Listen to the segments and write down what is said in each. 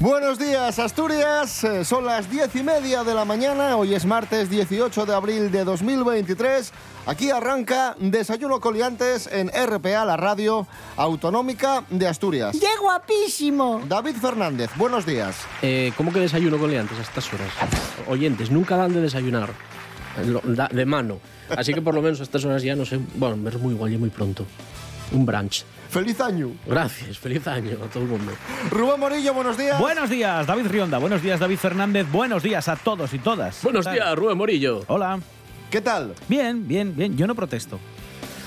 Buenos días, Asturias. Eh, Son las diez y media de la mañana. Hoy es martes 18 de abril de 2023. Aquí arranca Desayuno Coliantes en RPA, la radio autonómica de Asturias. ¡Qué guapísimo! David Fernández, buenos días. Eh, ¿Cómo que desayuno con liantes a estas horas? Oyentes, nunca dan de desayunar. De mano. Así que por lo menos a estas horas ya no sé. Bueno, es muy igual, ya muy pronto. Un brunch. Feliz año. Gracias, feliz año a todo el mundo. Rubén Morillo, buenos días. Buenos días, David Rionda. Buenos días, David Fernández. Buenos días a todos y todas. Buenos días, Rubén Morillo. Hola. ¿Qué tal? Bien, bien, bien. Yo no protesto.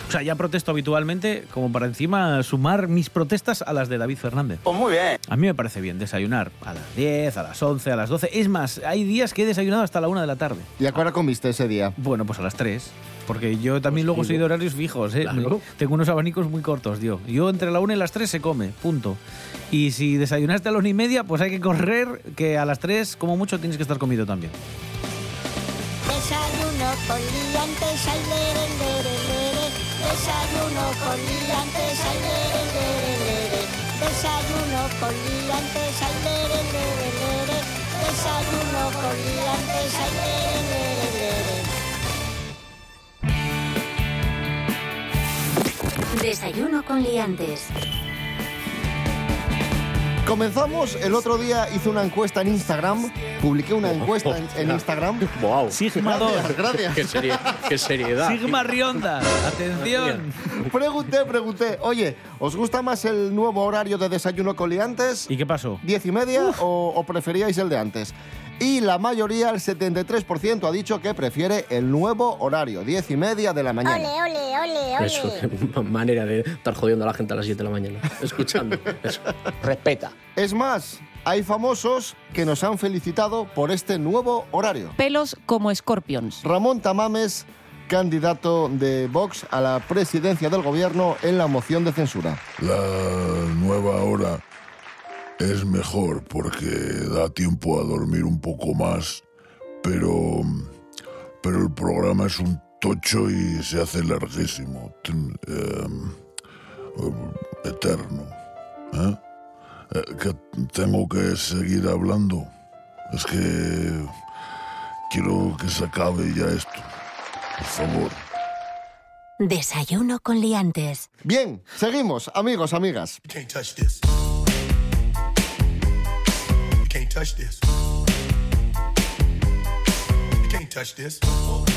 O sea, ya protesto habitualmente, como para encima sumar mis protestas a las de David Fernández. Pues muy bien. A mí me parece bien desayunar a las 10, a las 11, a las 12. Es más, hay días que he desayunado hasta la 1 de la tarde. ¿Y a qué hora comiste ese día? Bueno, pues a las 3. Porque yo también luego soy de horarios fijos, ¿eh? Claro. Tengo unos abanicos muy cortos, yo. Yo entre la 1 y las 3 se come, punto. Y si desayunaste a la 1 y media, pues hay que correr, que a las 3, como mucho, tienes que estar comido también. Desayuno con liantes, ay, lere, lere, lere. Desayuno con liantes, ay, lere, lere, lere. Desayuno con liantes, ay, lere, lere, lere. Desayuno con liantes, ay, lere, lere, Desayuno con Liantes. Comenzamos, el otro día hice una encuesta en Instagram, publiqué una encuesta en, en Instagram. Wow. Sigma 2. Gracias, gracias. Qué, serie- qué seriedad. Sigma Rionda. Atención. Pregunté, pregunté, oye, ¿os gusta más el nuevo horario de desayuno con liantes? ¿Y qué pasó? ¿Diez y media o, o preferíais el de antes? Y la mayoría, el 73%, ha dicho que prefiere el nuevo horario, diez y media de la Ole, mañana. ole, ole, Eso, ole. qué manera de estar jodiendo a la gente a las 7 de la mañana. Escuchando. Eso. Respeta. Es más, hay famosos que nos han felicitado por este nuevo horario. pelos como escorpions. Ramón Tamames, candidato de Vox a la presidencia del gobierno en la moción de censura. La nueva hora es mejor porque da tiempo a dormir un poco más, pero, pero el programa es un tocho y se hace larguísimo, em, eh, eterno. ¿eh? Eh, que tengo que seguir hablando. Es que quiero que se acabe ya esto. Por favor. Desayuno con Liantes. Bien, seguimos, amigos, amigas. You can't touch this.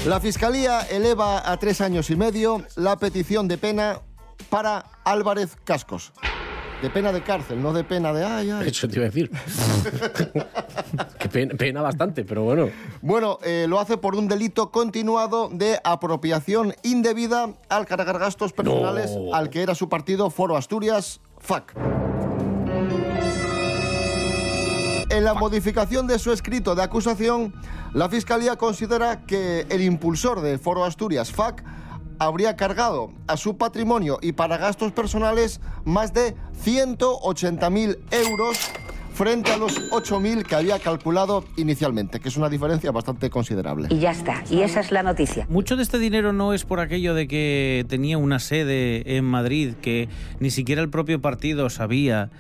La Fiscalía eleva a tres años y medio la petición de pena para Álvarez Cascos. De pena de cárcel, no de pena de ay, ay. Eso te iba a decir. que pena, pena bastante, pero bueno. Bueno, eh, lo hace por un delito continuado de apropiación indebida al cargar gastos personales No. al que era su partido Foro Asturias, FAC. En la modificación de su escrito de acusación, la Fiscalía considera que el impulsor de Foro Asturias, FAC, habría cargado a su patrimonio y para gastos personales más de 180.000 euros frente a los 8.000 que había calculado inicialmente, que es una diferencia bastante considerable. Y ya está. Y esa es la noticia. Mucho de este dinero no es por aquello de que tenía una sede en Madrid que ni siquiera el propio partido sabía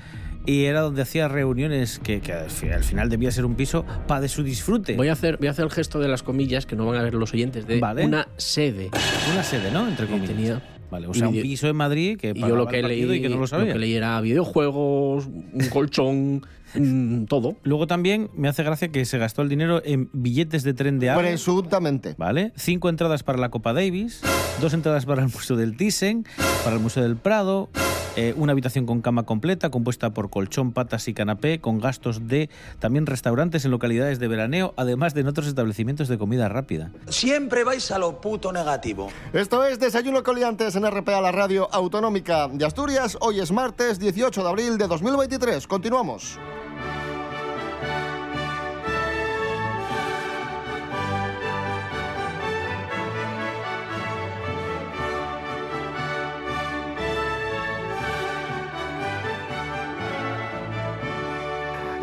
y era donde hacía reuniones que, que al fi- al final debía ser un piso para de su disfrute. Voy a, hacer, voy a hacer el gesto de las comillas que no van a ver los oyentes de Vale. una sede. Una sede, ¿no? Entre comillas. tenía- Vale, o sea, un piso en Madrid que Y yo lo que, el partido leí, y que no lo lo sabía. que leí era videojuegos, un colchón, todo. Luego también me hace gracia que se gastó el dinero en billetes de tren de AVE. Presuntamente. ¿Vale? Cinco entradas para la Copa Davis, dos entradas para el Museo del Thyssen, para el Museo del Prado, eh, una habitación con cama completa compuesta por colchón, patas y canapé, con gastos de también restaurantes en localidades de veraneo, además de en otros establecimientos de comida rápida. Siempre vais a lo puto negativo. Esto es Desayuno Coliantes en RPA, la radio autonómica de Asturias. Hoy es martes 18 de abril de 2023. Continuamos.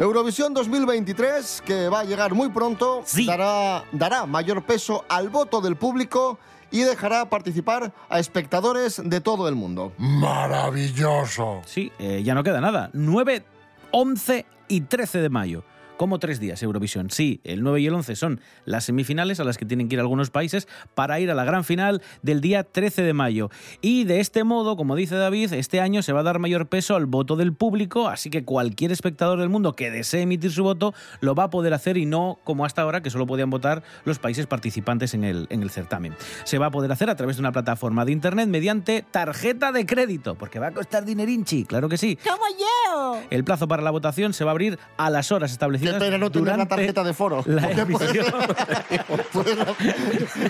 Eurovisión 2023, que va a llegar muy pronto, dará, dará mayor peso al voto del público y dejará participar a espectadores de todo el mundo. Maravilloso. Sí, eh, ya no queda nada. 9, 11 y 13 de mayo. Como tres días Eurovisión. Sí, el 9 y el 11 son las semifinales a las que tienen que ir algunos países para ir a la gran final del día 13 de mayo. Y de este modo, como dice David, este año se va a dar mayor peso al voto del público, así que cualquier espectador del mundo que desee emitir su voto lo va a poder hacer y no como hasta ahora que solo podían votar los países participantes en el, en el certamen. Se va a poder hacer a través de una plataforma de internet mediante tarjeta de crédito, porque va a costar dinerinchi, claro que sí. ¡Como yo! El plazo para la votación se va a abrir a las horas establecidas Qué pena no tener la tarjeta de foro. la puedes- emisión. puedes-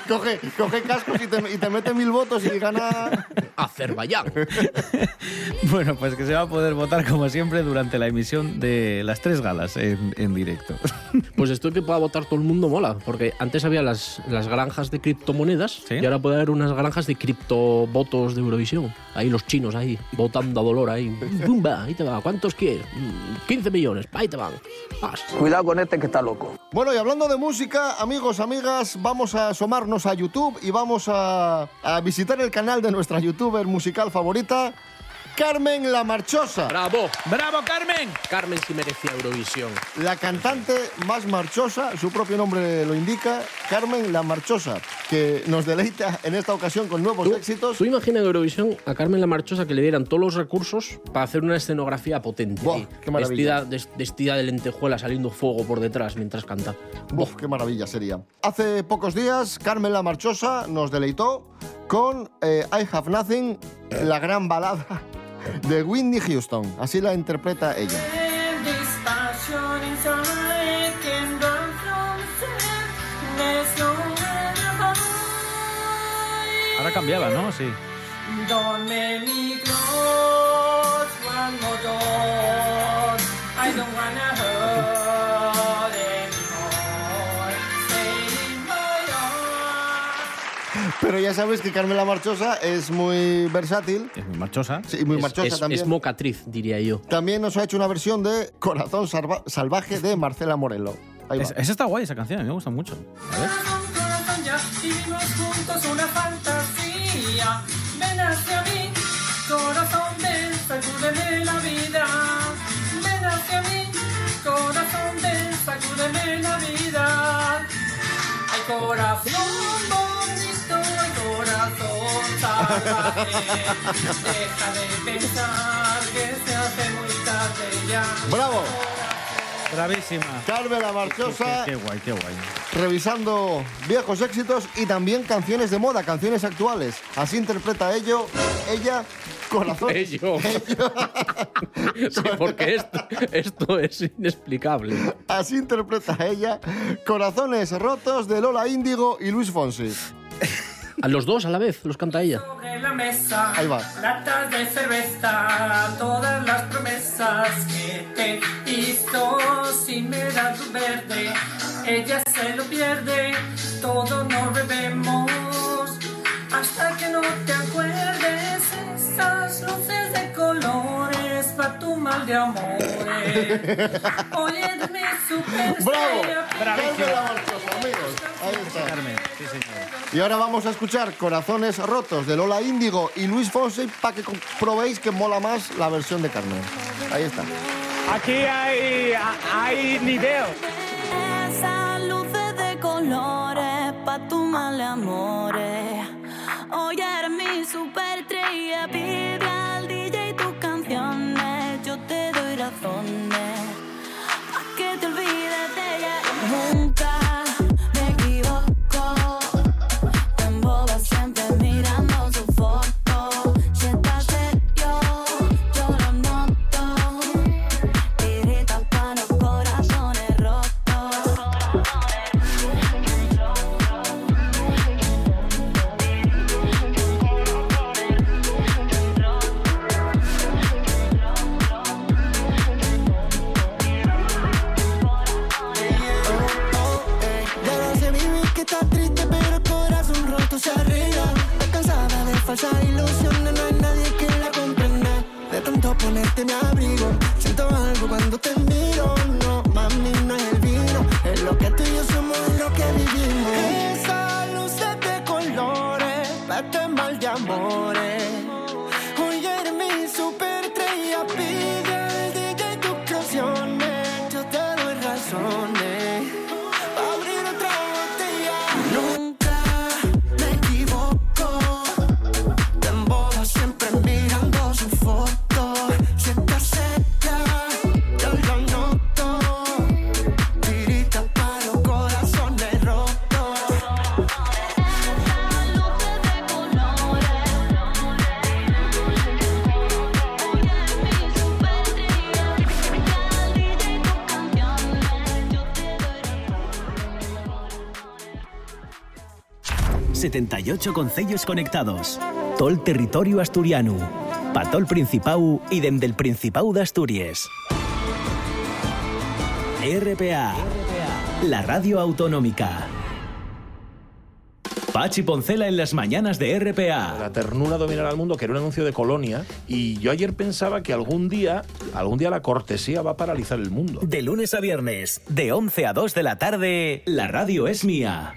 coge, coge cascos y te, y te mete mil votos y gana... Azerbaiyán. Bueno, pues que se va a poder votar como siempre durante la emisión de las tres galas en, en directo. Pues esto que pueda votar todo el mundo mola, porque antes había las, las granjas de criptomonedas Sí. y ahora puede haber unas granjas de criptovotos de Eurovisión. Ahí los chinos ahí, votando a dolor ahí. ¡Bumba! Ahí te va. ¿Cuántos quieres? Mm, 15 millones. Ahí te van. Cuidado con este que está loco. Bueno, y hablando de música, amigos, amigas, vamos a asomarnos a YouTube y vamos a, a visitar el canal de nuestra youtuber musical favorita, Carmen La Marchosa. ¡Bravo! ¡Bravo, Carmen! Carmen sí merecía Eurovisión. La cantante más marchosa, su propio nombre lo indica, Carmen La Marchosa, que nos deleita en esta ocasión con nuevos éxitos. ¿Tú imaginas en Eurovisión a Carmen la Marchosa que le dieran todos los recursos para hacer una escenografía potente? Buah, qué maravilla. Vestida, des- vestida de lentejuela saliendo fuego por detrás mientras canta. Uf, qué maravilla sería. Hace pocos días, Carmen La Marchosa nos deleitó con eh, I Have Nothing, la gran balada de Whitney Houston. Así la interpreta ella. Ahora cambiaba, ¿no? Sí. Pero ya sabes que Carmen La Marchosa es muy versátil. Es muy marchosa. Sí, y muy Es- marchosa es, también. es mocatriz, diría yo. También nos ha hecho una versión de Corazón Salva- Salvaje de Marcela Morelo. Ahí va. Es- esa está guay, esa canción, a mí me gusta mucho. A ver. Vivimos juntos una fantasía. Ven hacia mí, corazón, ven, sacúdeme la vida. Ven hacia mí, corazón, ven, sacúdeme la vida. Ay, corazón de pensar que se hace muy tarde ya. ¡Bravo! Bravísima. Carmen La Marchosa Qué, qué guay, qué guay. revisando viejos éxitos y también canciones de moda, canciones actuales. Así interpreta ello, ella, Corazón. Ello. Sí, porque esto, esto es inexplicable. Así interpreta ella Corazones rotos de Lola Índigo y Luis Fonsi. A los dos a la vez los canta ella. sobre la mesa. Ahí va. Latas de cerveza, todas las promesas que te hizo si me da tu verde. Ella se lo pierde, todo nos bebemos. Hasta que no te acuerdes esas luces de colores pa' tu mal de amores. Oye, mi super ¡Bravo! Marchosa, amigos. Ahí está. Carmen, sí, señor. Y ahora vamos a escuchar Corazones rotos de Lola Índigo y Luis Fonsi para que comprobéis que mola más la versión de Carmen. Ahí está. Aquí hay, hay nivel. Esas luces de colores pa' tu mal amores. Hoy eres mi superestrella, More. 78 concellos conectados. Tol territorio asturiano. Patol Principau y dende el Principau de Asturias. RPA. La radio autonómica. Pachi Poncela en las mañanas de RPA. La ternura dominará al mundo, que era un anuncio de colonia, y yo ayer pensaba que algún día, algún día la cortesía va a paralizar el mundo. De lunes a viernes, de 11 a 2 de la tarde, la radio es mía.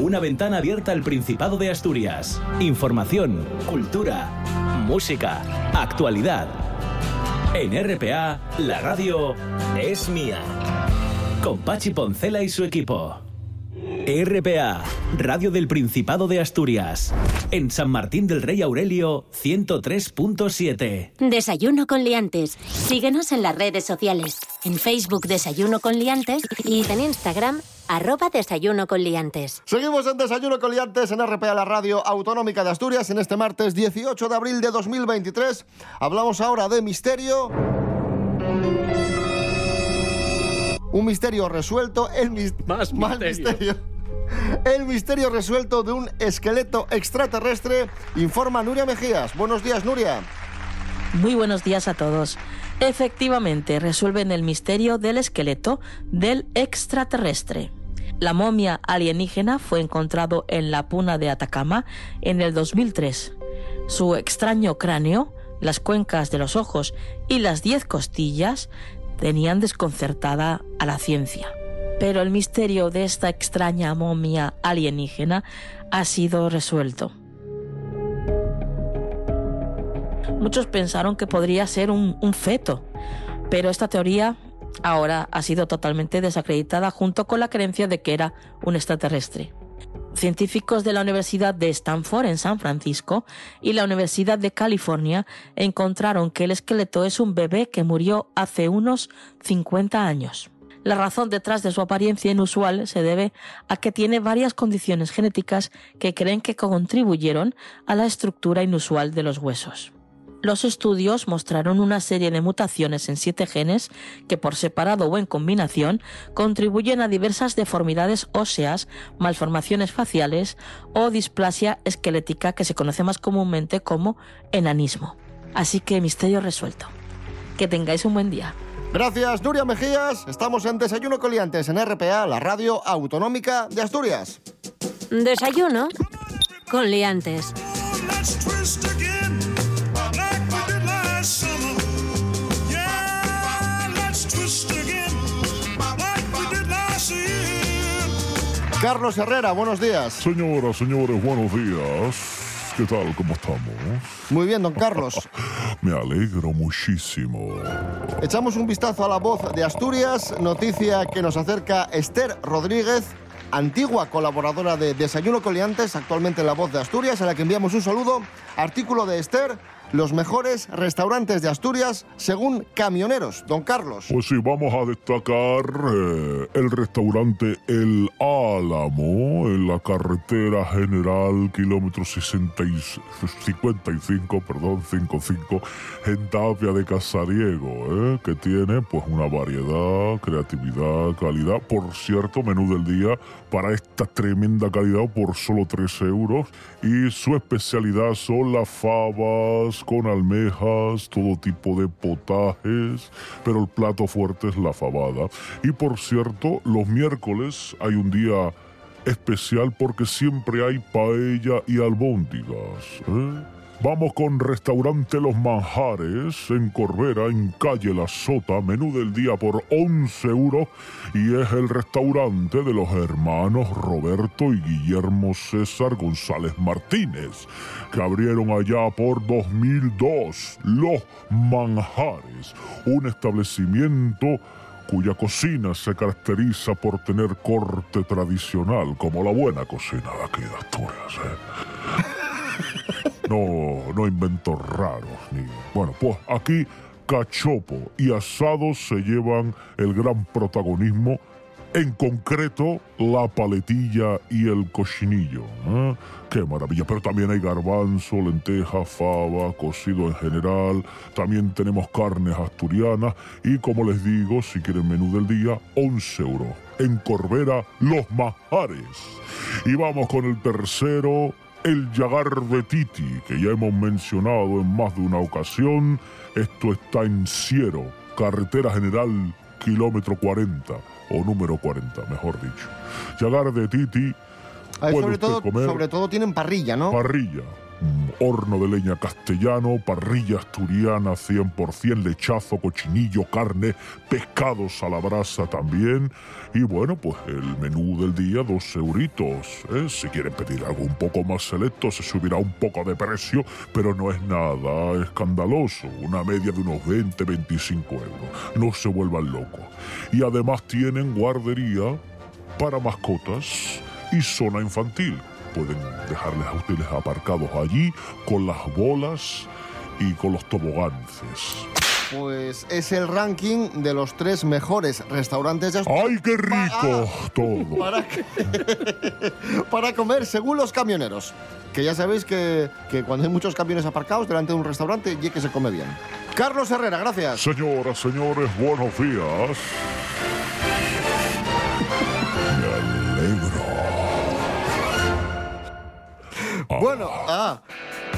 Una ventana abierta al Principado de Asturias. Información, cultura, música, actualidad. En RPA, la radio es mía. Con Pachi Poncela y su equipo. RPA, Radio del Principado de Asturias. En San Martín del Rey Aurelio, 103.7. Desayuno con liantes. Síguenos en las redes sociales. En Facebook Desayuno con liantes y en Instagram arroba Desayuno con liantes. Seguimos en Desayuno con Liantes en RPA, la radio autonómica de Asturias, en este martes 18 de abril de 2023. Hablamos ahora de misterio. Un misterio resuelto, el mis- Más misterio. El misterio resuelto de un esqueleto extraterrestre, informa Nuria Mejías. Buenos días, Nuria. Muy buenos días a todos. Efectivamente, resuelven el misterio del esqueleto del extraterrestre. La momia alienígena fue encontrado en la puna de Atacama en el 2003. Su extraño cráneo, las cuencas de los ojos y las diez costillas tenían desconcertada a la ciencia. Pero el misterio de esta extraña momia alienígena ha sido resuelto. Muchos pensaron que podría ser un, feto, pero esta teoría ahora ha sido totalmente desacreditada junto con la creencia de que era un extraterrestre. Científicos de la Universidad de Stanford en San Francisco y la Universidad de California encontraron que el esqueleto es un bebé que murió hace unos 50 años. La razón detrás de su apariencia inusual se debe a que tiene varias condiciones genéticas que creen que contribuyeron a la estructura inusual de los huesos. Los estudios mostraron una serie de mutaciones en siete genes que por separado o en combinación contribuyen a diversas deformidades óseas, malformaciones faciales o displasia esquelética que se conoce más comúnmente como enanismo. Así que misterio resuelto. Que tengáis un buen día. Gracias, Nuria Mejías. Estamos en Desayuno con Liantes en RPA, la radio autonómica de Asturias. Desayuno con liantes. Carlos Herrera, buenos días. Señoras, señores, buenos días. ¿Qué tal? ¿Cómo estamos? Muy bien, don Carlos. Me alegro muchísimo. Echamos un vistazo a la voz de Asturias, noticia que nos acerca Esther Rodríguez, antigua colaboradora de Desayuno Coliantes, actualmente en la voz de Asturias, a la que enviamos un saludo. Artículo de Esther, los mejores restaurantes de Asturias según camioneros. Don Carlos. Pues sí, vamos a destacar eh, el restaurante El Álamo en la carretera general kilómetro 60 y 55, perdón, 55, en Tapia de Casariego, eh, que tiene pues una variedad, creatividad, calidad. Por cierto, menú del día para esta tremenda calidad por solo 3 euros y su especialidad son las fabas con almejas, todo tipo de potajes, pero el plato fuerte es la fabada. Y por cierto, los miércoles hay un día especial porque siempre hay paella y albóndigas. ¿eh? Vamos con Restaurante Los Manjares en Corbera, en calle La Sota, menú del día por 11 euros y es el restaurante de los hermanos Roberto y Guillermo César González Martínez, que abrieron allá por 2002 Los Manjares, un establecimiento cuya cocina se caracteriza por tener corte tradicional, como la buena cocina de aquí de Asturias. ¿eh? No, no inventos raros. Ni... Bueno, pues aquí cachopo y asado se llevan el gran protagonismo En concreto, la paletilla y el cochinillo. ¿eh? ¡Qué maravilla! Pero también hay garbanzo, lenteja, fava, cocido en general. También tenemos carnes asturianas. Y como les digo, si quieren menú del día, 11 euros. En Corbera, Los Majares. Y vamos con el tercero, el Yagar de Titi, que ya hemos mencionado en más de una ocasión. Esto está en Ciero, carretera general, kilómetro 40, o número 40, mejor dicho. Yagar de Titi. Ahí sobre, todo, comer sobre todo tienen parrilla, ¿no? Parrilla. Horno de leña castellano, parrilla asturiana 100%, lechazo, cochinillo, carne, pescados a la brasa también. Y bueno, pues el menú del día, dos euritos. ¿eh? Si quieren pedir algo un poco más selecto, se subirá un poco de precio, pero no es nada escandaloso. Una media de unos 20, 25 euros. No se vuelvan locos. Y además tienen guardería para mascotas y zona infantil. Pueden dejarles a ustedes aparcados allí con las bolas y con los tobogances. Pues es el ranking de los tres mejores restaurantes de Asturias. ¡Ay, qué rico! Todo. Para, para comer según los camioneros. Que ya sabéis que, que cuando hay muchos camiones aparcados delante de un restaurante, y que se come bien. Carlos Herrera, gracias. Señoras, señores, buenos días. Bueno, ah,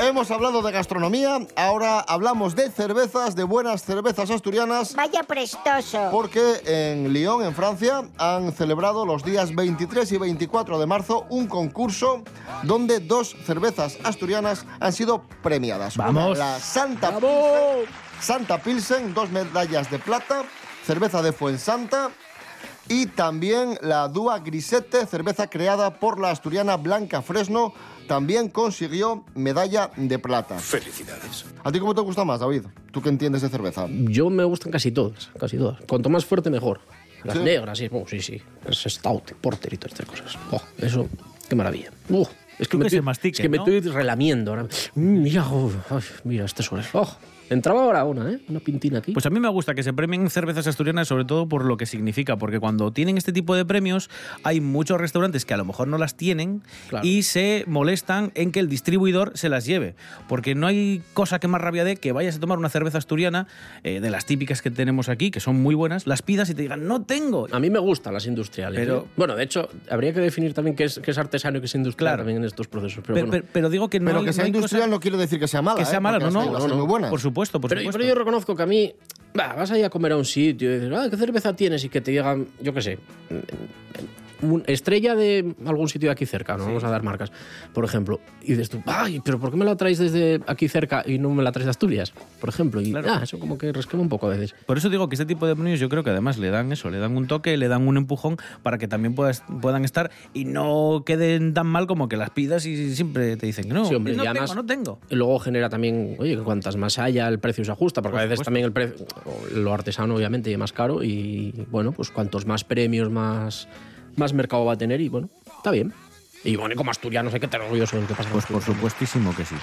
hemos hablado de gastronomía, ahora hablamos de cervezas, de buenas cervezas asturianas. Vaya prestoso. Porque en Lyon, en Francia, han celebrado los días 23 y 24 de marzo un concurso donde dos cervezas asturianas han sido premiadas. Una, Vamos. la Santa Pilsen, Santa Pilsen, dos medallas de plata, cerveza de Fuensanta y también la Dúa Grisette, cerveza creada por la asturiana Blanca Fresno, también consiguió medalla de plata. Felicidades. ¿A ti cómo te gusta más, David? ¿Tú qué entiendes de cerveza? Yo me gustan casi todas, casi todas. Cuanto más fuerte, mejor. Las ¿Sí? negras, sí, oh, sí, sí. Es stout, porter y todas estas cosas. Oh, eso, qué maravilla. Uh, es que, me que estoy, mastique, es que me estoy relamiendo ahora. Mm, mira, oh, ay, mira, este suelo. Entraba ahora una, ¿eh? Una pintina aquí. Pues a mí me gusta que se premien cervezas asturianas, sobre todo por lo que significa, porque cuando tienen este tipo de premios, hay muchos restaurantes que a lo mejor no las tienen Claro. y se molestan en que el distribuidor se las lleve. Porque no hay cosa que más rabia de que vayas a tomar una cerveza asturiana, eh, de las típicas que tenemos aquí, que son muy buenas, las pidas y te digan, no tengo. A mí me gustan las industriales. Pero- ¿eh? Bueno, de hecho, habría que definir también qué es, qué es artesano y qué es industrial Claro. también en estos procesos. Pero, Pero, bueno. pero- pero digo que no Pero hay- que sea no industrial cosa- no quiere decir que sea mala. que sea ¿eh? mala, no, no, ser no, muy buenas. Por supuesto, por pero, supuesto. pero yo reconozco que a mí, va, vas ahí a comer a un sitio y dices, ah, ¿qué cerveza tienes? Y que te digan, yo qué sé, un- estrella de algún sitio de aquí cerca, no vamos a dar marcas, por ejemplo. Y dices tú, ay, pero ¿por qué me la traes desde aquí cerca y no me la traes de Asturias? Por ejemplo. Y Claro. ah, eso como que resquema un poco a veces. Por eso digo que este tipo de premios yo creo que además le dan eso, le dan un toque, le dan un empujón para que también puedas, puedan estar y no queden tan mal como que las pidas y siempre te dicen que no, Sí, hombre, no tengo, además- no tengo. Y luego genera también, oye, que cuantas más haya, el precio se ajusta, porque Por a veces supuesto. también el precio, lo artesano obviamente es más caro y bueno, pues cuantos más premios, más, más mercado va a tener y bueno, está bien. Y bueno, y como asturiano sé que te orgulloso de lo que pasa. Pues por supuestísimo que sí.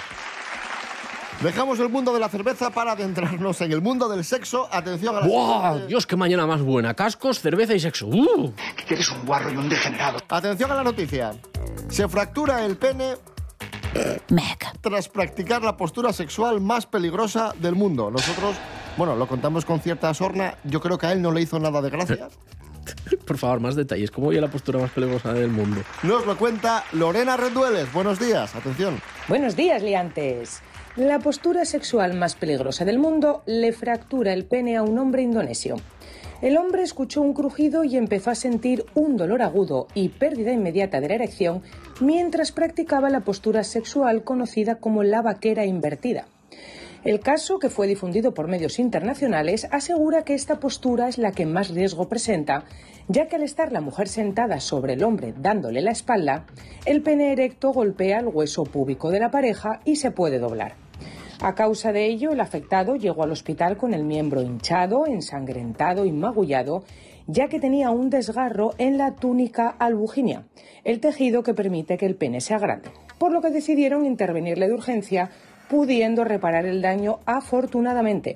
Dejamos el mundo de la cerveza para adentrarnos en el mundo del sexo. Atención a la ¡Buah! siguiente- Dios, qué mañana más buena. Cascos, cerveza y sexo. ¡Uh! Que eres un guarro y un degenerado. Atención a la noticia. Se fractura el pene tras practicar la postura sexual más peligrosa del mundo. Nosotros, bueno, lo contamos con cierta sorna. Yo creo que a él no le hizo nada de gracia. Por favor, más detalles. ¿Cómo oye la postura más peligrosa del mundo? Nos lo cuenta Lorena Rendueles. Buenos días. Atención. Buenos días, liantes. La postura sexual más peligrosa del mundo le fractura el pene a un hombre indonesio. El hombre escuchó un crujido y empezó a sentir un dolor agudo y pérdida inmediata de la erección mientras practicaba la postura sexual conocida como la vaquera invertida. El caso, que fue difundido por medios internacionales, asegura que esta postura es la que más riesgo presenta, ya que al estar la mujer sentada sobre el hombre dándole la espalda, el pene erecto golpea el hueso púbico de la pareja y se puede doblar. A causa de ello, el afectado llegó al hospital con el miembro hinchado, ensangrentado y magullado, ya que tenía un desgarro en la túnica albuginia, el tejido que permite que el pene sea grande, por lo que decidieron intervenirle de urgencia, pudiendo reparar el daño afortunadamente.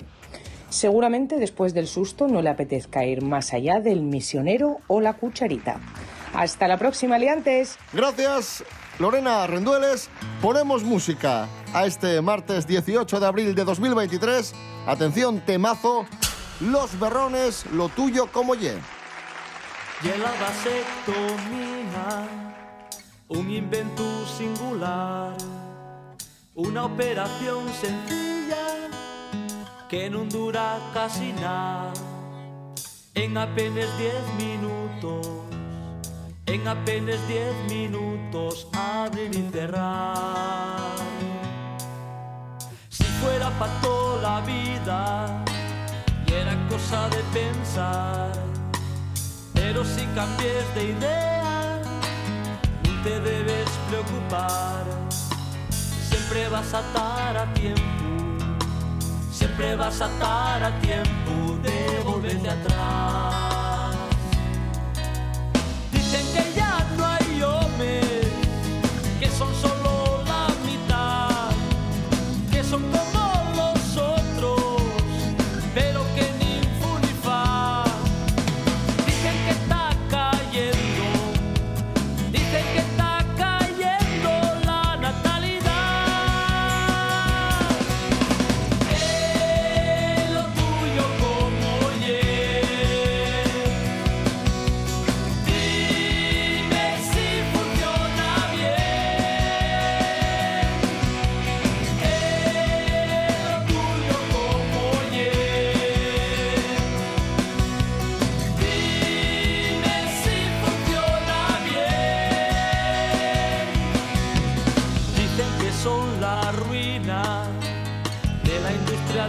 Seguramente después del susto no le apetezca ir más allá del misionero o la cucharita. Hasta la próxima, liantes. Gracias, Lorena Rendueles. Ponemos música a este martes 18 de abril de 2023. Atención, temazo. Los berrones, lo tuyo como ye. Y la vasectomía, un invento singular, una operación sencilla que no dura casi nada, en apenas 10 minutos, en apenas 10 minutos abrir y cerrar. Si fuera para toda la vida, y era cosa de pensar, pero si cambies de idea, no te debes preocupar, siempre vas a estar a tiempo siempre vas a estar a tiempo de volverte atrás.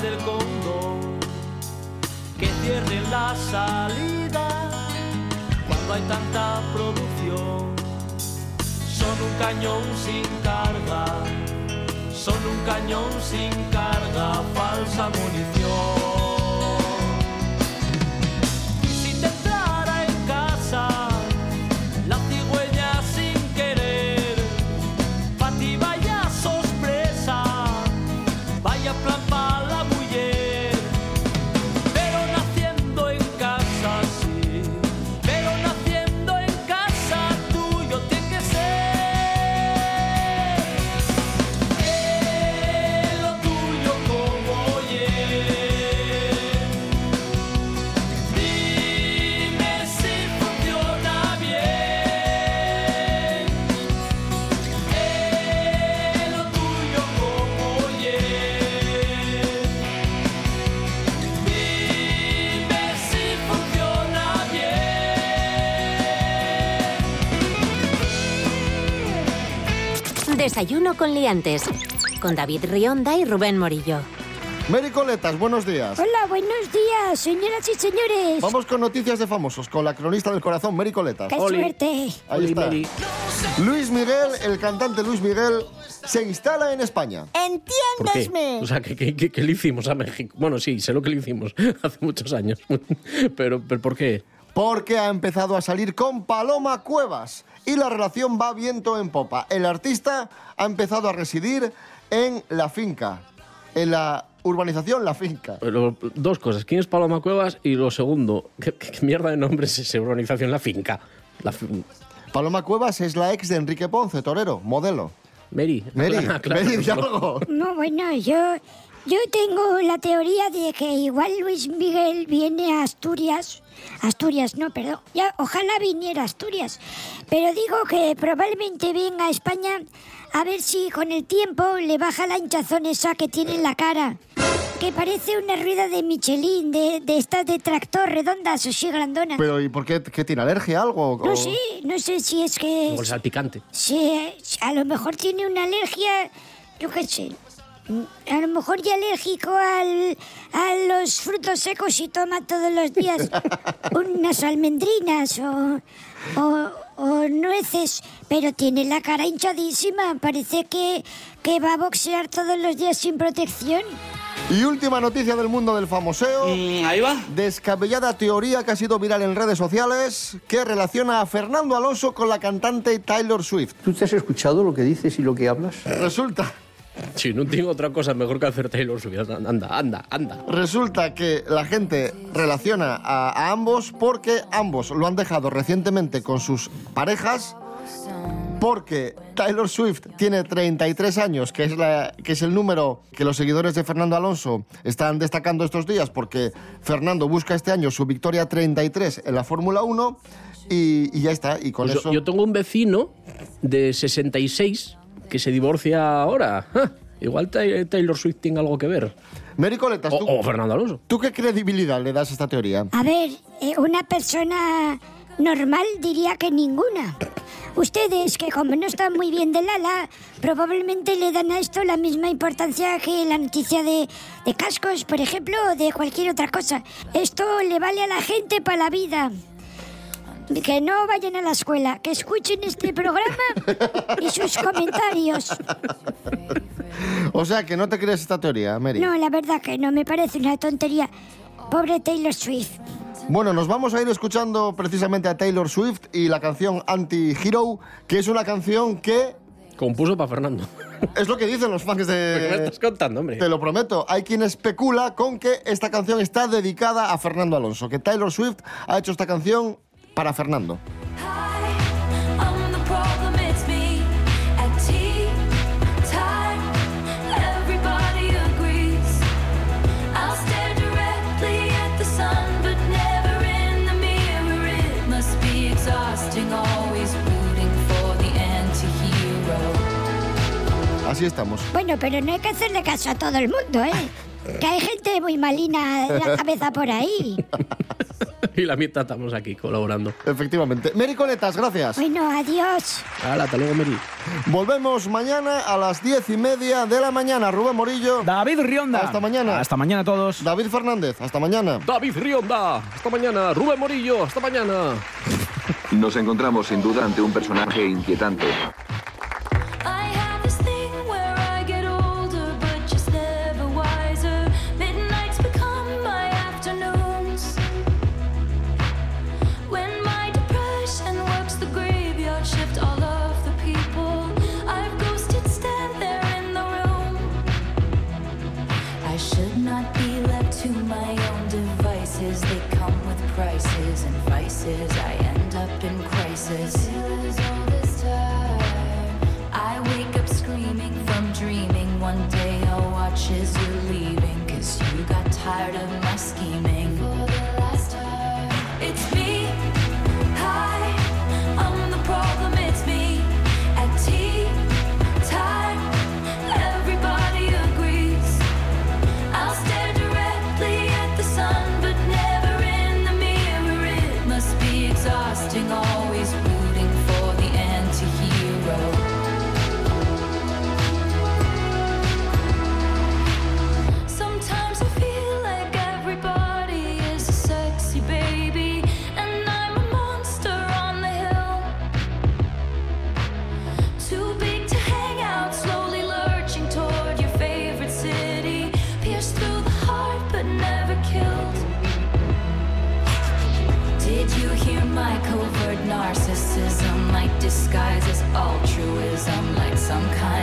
Del condón, que cierren la salida cuando hay tanta producción. Son un cañón sin carga, son un cañón sin carga, falsa munición. Desayuno con liantes. Con David Rionda y Rubén Morillo. Mary Coletas, buenos días. Hola, buenos días, señoras y señores. Vamos con noticias de famosos, con la cronista del corazón, Mary Coletas. ¡Qué suerte! Ahí está. Luis Miguel, el cantante Luis Miguel, se instala en España. ¿Por qué? O sea, ¿qué, qué, qué- qué le hicimos a México? Bueno, sí, sé lo que le hicimos hace muchos años. pero, pero ¿por qué? Porque ha empezado a salir con Paloma Cuevas y la relación va viento en popa. El artista ha empezado a residir en la finca, en la urbanización La Finca. Pero, dos cosas. ¿Quién es Paloma Cuevas? Y lo segundo, ¿qué, qué mierda de nombre es ese? Urbanización La Finca. La Paloma Cuevas es la ex de Enrique Ponce, torero, modelo. Mary. Mary, claro. Mary, di algo. No, bueno, yo, yo tengo la teoría de que igual Luis Miguel viene a Asturias. Asturias, no, perdón. Ya, ojalá viniera a Asturias. Pero digo que probablemente venga a España a ver si con el tiempo le baja la hinchazón esa que tiene en la cara. Que parece una rueda de Michelin, de, de estas de tractor redondas o así grandonas. Pero ¿y por qué, qué tiene alergia algo? No O- sé, no sé si es que... Como el salpicante. Sí, a lo mejor tiene una alergia, yo qué sé. A lo mejor ya alérgico al, a los frutos secos y toma todos los días unas almendrinas o, o, o nueces, pero tiene la cara hinchadísima. Parece que, que va a boxear todos los días sin protección. Y última noticia del mundo del famoseo. ahí va. Descabellada teoría que ha sido viral en redes sociales que relaciona a Fernando Alonso con la cantante Taylor Swift. ¿Tú te has escuchado lo que dices y lo que hablas? Resulta Si no tengo otra cosa mejor que hacer Taylor Swift. Anda, anda, anda. Resulta que la gente relaciona a, a ambos porque ambos lo han dejado recientemente con sus parejas porque Taylor Swift tiene 33 años, que es, la, que es el número que los seguidores de Fernando Alonso están destacando estos días, porque Fernando busca este año su victoria 33 en la Fórmula 1 y, y ya está. Y con Pues yo- eso... yo, tengo un vecino de 66 que se divorcia ahora. Ja, Igual Ta- Taylor Swift tiene algo que ver. Mary Coletas, o, tú- o Fernando Alonso. ¿Tú qué credibilidad le das a esta teoría? A ver, eh, una persona normal diría que ninguna. Ustedes, que como no están muy bien del ala, probablemente le dan a esto la misma importancia que la noticia de, de cascos, por ejemplo, o de cualquier otra cosa. Esto le vale a la gente para la vida. Que no vayan a la escuela, que escuchen este programa y sus comentarios. O sea, que no te crees esta teoría, Mary. No, la verdad que no, me parece una tontería. Pobre Taylor Swift. Bueno, nos vamos a ir escuchando precisamente a Taylor Swift y la canción Anti-Hero, que es una canción que... Compuso para Fernando. Es lo que dicen los fans de... ¿Qué me estás contando, hombre? Te lo prometo. Hay quien especula con que esta canción está dedicada a Fernando Alonso, que Taylor Swift ha hecho esta canción para Fernando. Así estamos. Bueno, pero no hay que hacerle caso a todo el mundo, ¿eh? Que hay gente muy malina de la cabeza por ahí. Y la mitad estamos aquí colaborando. Efectivamente. Mary Coletas, gracias. Bueno, adiós. Hala, hasta luego, Mary. Volvemos mañana a las diez y media de la mañana. Rubén Morillo. David Rionda. Hasta mañana. Hasta mañana a todos. David Fernández. Hasta mañana. David Rionda. Hasta mañana. Rubén Morillo. Hasta mañana. Nos encontramos sin duda ante un personaje inquietante. One day I'll watch as you're leaving. Cause you got tired of my disguises. Altruism, like some kind